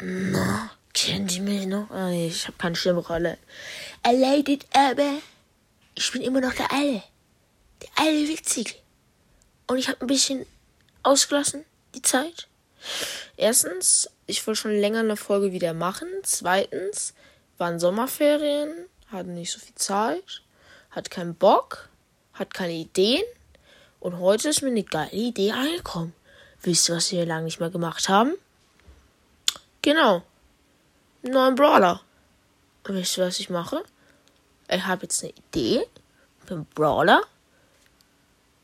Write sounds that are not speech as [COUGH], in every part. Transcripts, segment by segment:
Na, kennen Sie mich noch? Ah, ich habe keine Stimmrolle. Erleidet aber, ich bin immer noch der Alte. Der alte Witzige. Und ich habe ein bisschen ausgelassen, die Zeit. Erstens, ich wollte schon länger eine Folge wieder machen. Zweitens, waren Sommerferien, hatte nicht so viel Zeit, hat keinen Bock, hat keine Ideen. Und heute ist mir eine geile Idee angekommen. Wisst ihr, was wir lange nicht mehr gemacht haben? Genau. Einen neuen Brawler. Und wisst ihr, was ich mache? Ich habe jetzt eine Idee. Einen Brawler.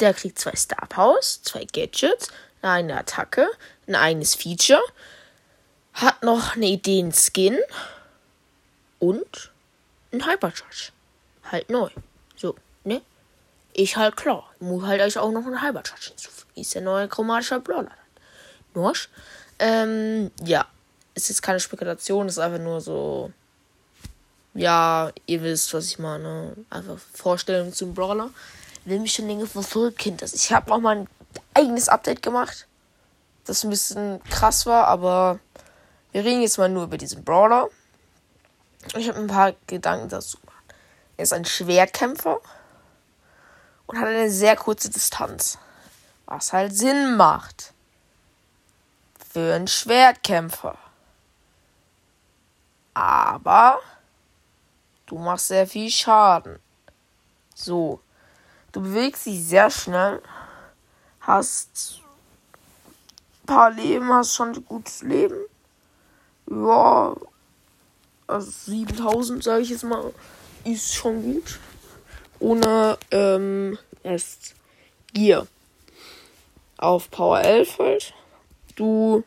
Der kriegt zwei Star Powers, zwei Gadgets, eine Attacke, ein eigenes Feature. Hat noch eine Idee, einen Skin. Und ein Hypercharge. Halt neu. So, ne? Ich halt klar. Muss halt euch auch noch einen Hypercharge hinzufügen. Ist der neue chromatische Brawler. Norsch. Ähm, ja. Ist jetzt keine Spekulation, ist einfach nur so. Ja, ihr wisst, was ich meine. Einfach Vorstellung zum Brawler. Will mich schon länger verfolgt, Kind. Das. Ich habe auch mal ein eigenes Update gemacht. Das ein bisschen krass war, aber wir reden jetzt mal nur über diesen Brawler. Ich habe ein paar Gedanken dazu. Er ist ein Schwerkämpfer und hat eine sehr kurze Distanz. Was halt Sinn macht. Für einen Schwertkämpfer. Aber du machst sehr viel Schaden. So. Du bewegst dich sehr schnell. Hast ein paar Leben, hast schon ein gutes Leben. Ja. Also 7000, sage ich jetzt mal, ist schon gut. Ohne ähm, erst Gear. Auf Power 11 halt. Du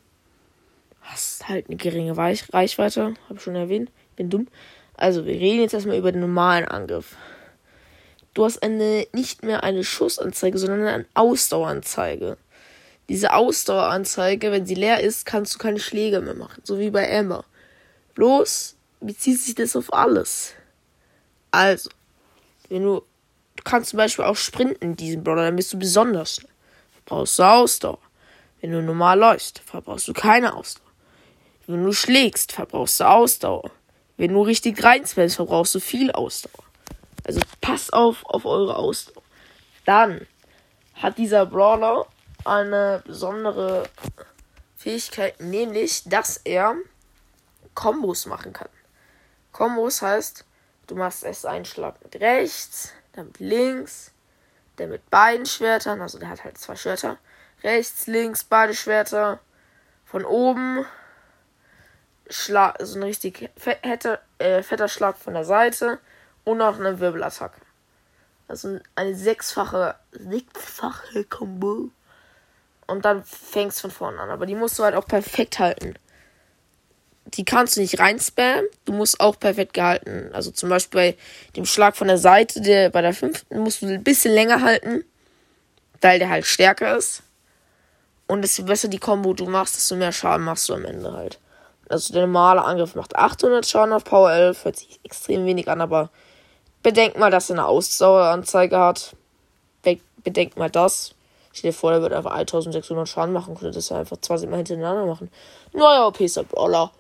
hast halt eine geringe Reichweite, habe ich schon erwähnt. Bin dumm. Also, wir reden jetzt erstmal über den normalen Angriff. Du hast eine nicht mehr eine Schussanzeige, sondern eine Ausdaueranzeige. Diese Ausdaueranzeige, wenn sie leer ist, kannst du keine Schläge mehr machen, so wie bei Emma. Bloß bezieht sich das auf alles. Also, wenn du, du kannst zum Beispiel auch sprinten in diesem Brawler, dann bist du besonders schnell. Brauchst du Ausdauer. Wenn du normal läufst, verbrauchst du keine Ausdauer. Wenn du schlägst, verbrauchst du Ausdauer. Wenn du richtig reinspamst, verbrauchst du viel Ausdauer. Also passt auf auf eure Ausdauer. Dann hat dieser Brawler eine besondere Fähigkeit, nämlich, dass er Kombos machen kann. Kombos heißt, du machst erst einen Schlag mit rechts, dann mit links, dann mit beiden Schwertern, also der hat halt zwei Schwerter. Rechts, links, beide Schwerter. Von oben Schlag, so ein richtig fetter, äh, fetter Schlag von der Seite und noch eine Wirbelattacke. Also eine sechsfache, sechsfache Combo. Und dann fängst von vorne an. Aber die musst du halt auch perfekt halten. Die kannst du nicht reinspammen. Du musst auch perfekt gehalten. Also zum Beispiel bei dem Schlag von der Seite, der bei der fünften, musst du ein bisschen länger halten. Weil der halt stärker ist. Und desto besser die Combo du machst, desto mehr Schaden machst du am Ende halt. Also der normale Angriff macht 800 Schaden auf Power 11. Hört sich extrem wenig an, aber bedenkt mal, dass er eine Ausdaueranzeige hat. Be bedenkt mal das. Stell dir vor, der wird einfach 1600 Schaden machen. Könnte das ja einfach 20 Mal hintereinander machen. Neuer OP-Star Brawler.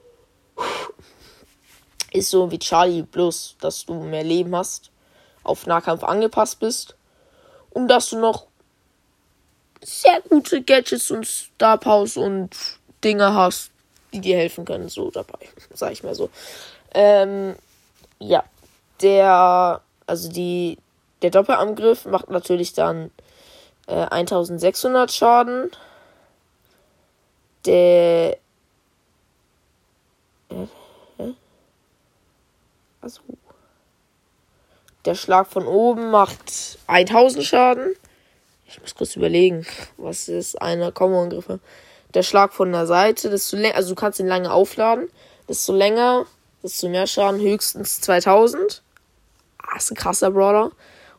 Ist so wie Charlie, bloß, dass du mehr Leben hast. Auf Nahkampf angepasst bist. Und dass du noch sehr gute Gadgets und Star Powers und Dinge hast, die dir helfen können, so dabei, sag ich mal so. Ähm, ja, der, also die, der Doppelangriff macht natürlich dann äh, 1600 Schaden. Der, äh, also, der Schlag von oben macht 1000 Schaden. Ich muss kurz überlegen, was ist eine Kombo-Angriffe. Der Schlag von der Seite, desto länger, also du kannst ihn lange aufladen, desto länger, desto mehr Schaden, höchstens 2000. Ah, ist ein krasser Brawler.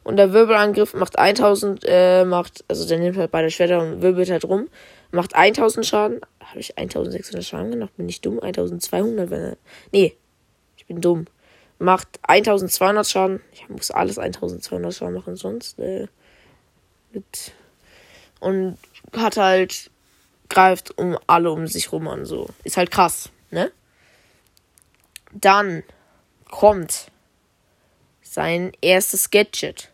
Und der Wirbelangriff macht 1000, äh, macht, also der nimmt halt beide Schwerter und wirbelt halt rum. Macht 1000 Schaden. Habe ich 1600 Schaden gemacht? Bin ich dumm? 1200, wenn er. Nee, ich bin dumm. Macht 1200 Schaden. Ich muss alles 1200 Schaden machen, sonst, äh, mit und hat halt greift um alle um sich rum an so ist halt krass Ne? Dann kommt sein erstes Gadget.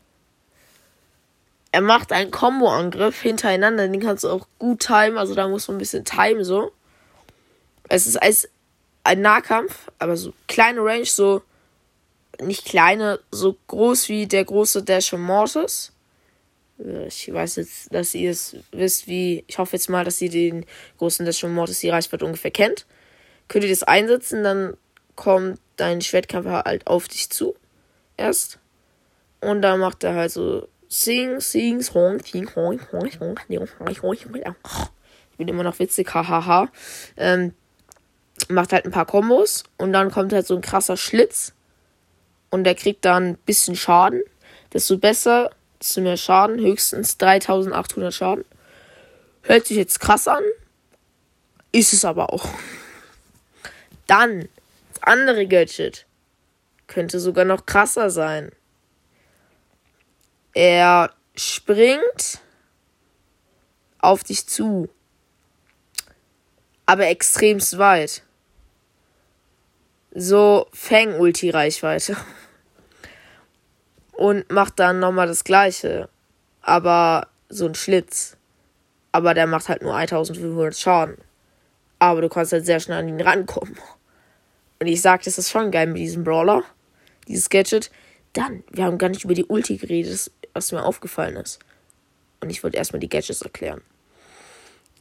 Er macht einen Combo-Angriff hintereinander, den kannst du auch gut timen, also da muss man ein bisschen timen so. Es ist als ein Nahkampf, aber so kleine Range, so nicht kleine, so groß wie der große Dash von Mortis. Ich weiß jetzt, dass ihr es wisst, wie. Ich hoffe jetzt mal, dass ihr den großen von Mortis die Reichweite ungefähr kennt. Könnt ihr das einsetzen, dann kommt dein Schwertkampf halt auf dich zu. Erst. Und dann macht er halt so Sing, Sing, Song, Sing, Hong, Hong, Hong, Hong, Hong, Ich bin immer noch witzig, hahaha. Ähm, macht halt ein paar Kombos und dann kommt halt so ein krasser Schlitz und der kriegt dann ein bisschen Schaden. Desto besser, desto mehr Schaden, höchstens 3800 Schaden. Hört sich jetzt krass an, ist es aber auch. Dann, das andere Gadget könnte sogar noch krasser sein. Er springt auf dich zu, aber extremst weit so Fang-Ulti-Reichweite. [LAUGHS] Und macht dann nochmal das gleiche. Aber so ein Schlitz. Aber der macht halt nur 1500 Schaden. Aber du kannst halt sehr schnell an ihn rankommen. Und ich sag, das ist schon geil mit diesem Brawler. Dieses Gadget. Dann, wir haben gar nicht über die Ulti geredet, was mir aufgefallen ist. Und ich wollte erstmal die Gadgets erklären.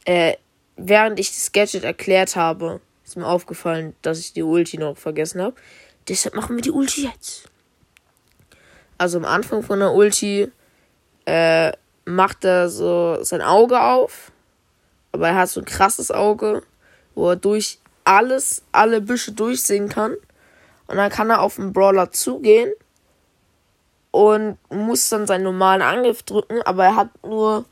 Äh, während ich das Gadget erklärt habe, ist mir aufgefallen, dass ich die Ulti noch vergessen habe. Deshalb machen wir die Ulti jetzt. Also am Anfang von der Ulti äh, macht er so sein Auge auf. Aber er hat so ein krasses Auge, wo er durch alles, alle Büsche durchsehen kann. Und dann kann er auf den Brawler zugehen und muss dann seinen normalen Angriff drücken, aber er hat nur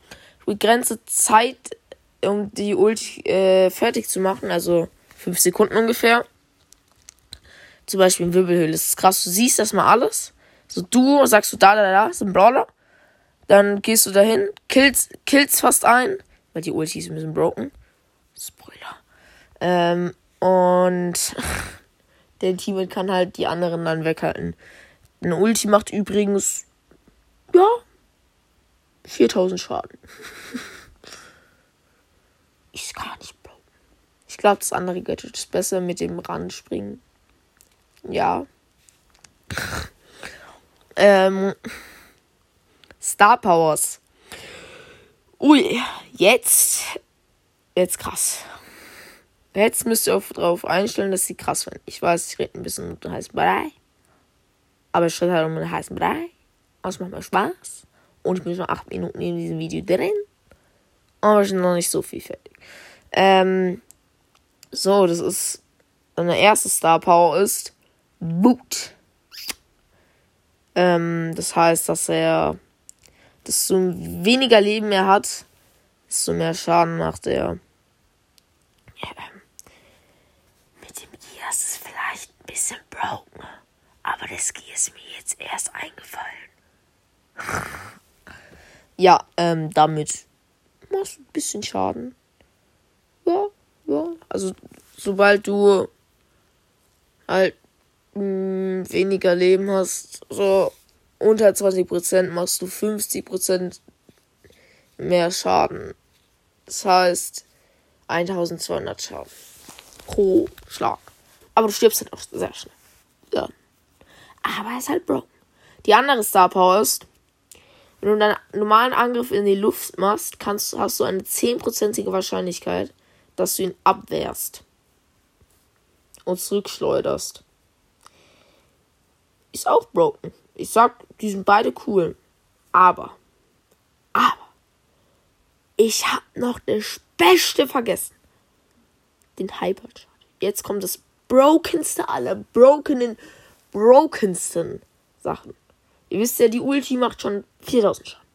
begrenzte Zeit, um die Ulti äh, fertig zu machen. Also 5 Sekunden ungefähr. Zum Beispiel in Wirbelhöhle. Das ist krass. Du siehst das mal alles. So, du sagst du da, da, da, ist ein Brawler. Dann gehst du dahin, killst, killst fast ein. Weil die Ulti ist ein bisschen broken. Spoiler. Ähm, und [LAUGHS] der Team kann halt die anderen dann weghalten. Eine Ulti macht übrigens, ja, 4000 Schaden. [LAUGHS] ist gar nicht ich glaube, das andere Gadget ist besser mit dem Randspringen. Ja. Ähm. Star Powers. Ui, jetzt. Jetzt krass. Jetzt müsst ihr auch darauf einstellen, dass sie krass werden. Ich weiß, ich rede ein bisschen um den heißen Brei. Aber ich rede halt um den heißen Brei. Es macht mir Spaß. Und ich bin schon acht Minuten in diesem Video drin. Aber ich bin noch nicht so viel fertig. Ähm, so, das ist seine erste Star Power ist Boot. Ähm, das heißt, dass er desto weniger Leben er hat, desto mehr Schaden macht er. Ähm, mit dem Gear ist es vielleicht ein bisschen broken, aber das Gear ist mir jetzt erst eingefallen. [LAUGHS] ja, ähm, damit machst du ein bisschen Schaden. Ja, ja, also sobald du halt mh, hm, weniger Leben hast, so unter 20% machst du 50% mehr Schaden. Das heißt 1200 Schaden pro Schlag. Aber du stirbst halt auch sehr schnell. Ja. Aber er ist halt broken. Die andere Star Power ist, wenn du deinen normalen Angriff in die Luft machst, kannst, hast du eine 10%ige Wahrscheinlichkeit, dass du ihn abwehrst und zurückschleuderst. Ist auch broken. Ich sag, die sind beide cool. Aber, aber, ich hab noch das Beste vergessen. Den Hypercharge. Jetzt kommt das brokenste aller brokenen, brokensten Sachen. Ihr wisst ja, die Ulti macht schon 4000 Schaden.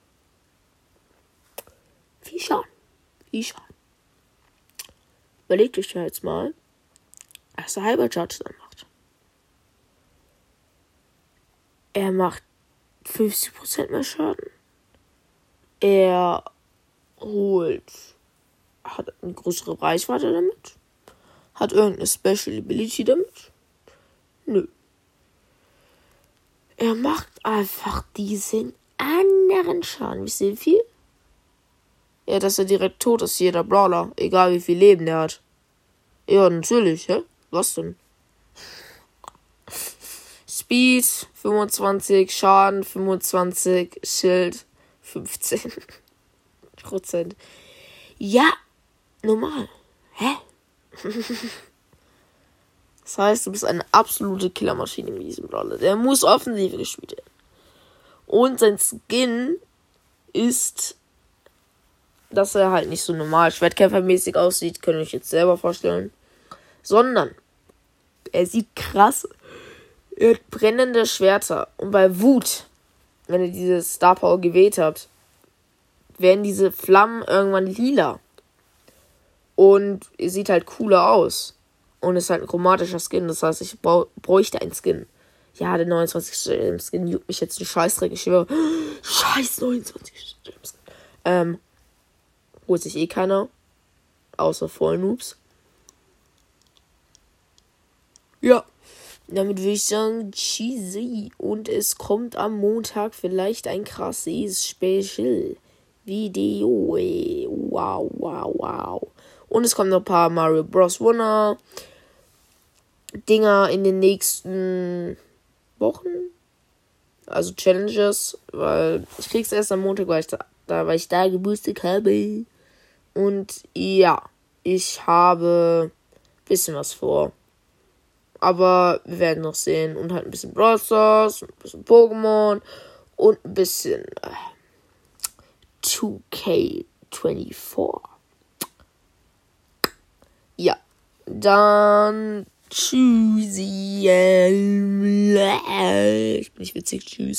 Wie Schaden. Wie Schaden. Überlegt euch jetzt mal, was der Judge dann macht. Er macht 50% mehr Schaden. Er holt, hat eine größere Reichweite damit. Hat irgendeine Special Ability damit? Nö. Er macht einfach diesen anderen Schaden. Wie viel? viel? Ja, dass er direkt tot ist, jeder Brawler. Egal wie viel Leben er hat. Ja, natürlich, hä? Was denn? Speed 25, Schaden 25, Schild 15 [LAUGHS] Prozent. Ja, normal. Hä? [LAUGHS] das heißt, du bist eine absolute Killermaschine mit diesem Brawler. Der muss offensiv gespielt werden. Und sein Skin ist, dass er halt nicht so normal Schwertkämpfermäßig aussieht, könnt ihr euch jetzt selber vorstellen. Sondern er sieht krass. Er hat brennende Schwerter. Und bei Wut, wenn ihr diese Star Power gewählt habt, werden diese Flammen irgendwann lila. Und er sieht halt cooler aus. Und ist halt ein chromatischer Skin. Das heißt, ich bräuchte einen Skin. Ja, der 29. Skin juckt mich jetzt ein Scheißdreck. Ich schwöre. [GASPS] Scheiß 29. Skin. Ähm. Holt sich eh keiner. Außer Vollnoobs. Ja. Damit würde ich sagen, cheesy. Und es kommt am Montag vielleicht ein krasses Special Video. Wow, wow, wow. Und es kommen noch ein paar Mario Bros. Wonder Dinger in den nächsten Wochen. Also Challenges, weil ich krieg's erst am Montag, weil ich da, weil ich da Geburtstag habe. Und ja, ich habe ein bisschen was vor. Aber wir werden noch sehen. Und halt ein bisschen Brawl Stars, ein bisschen Pokémon und ein bisschen äh, 2K24. Ja, dann tschüssi. Ich bin nicht witzig. Tschüss.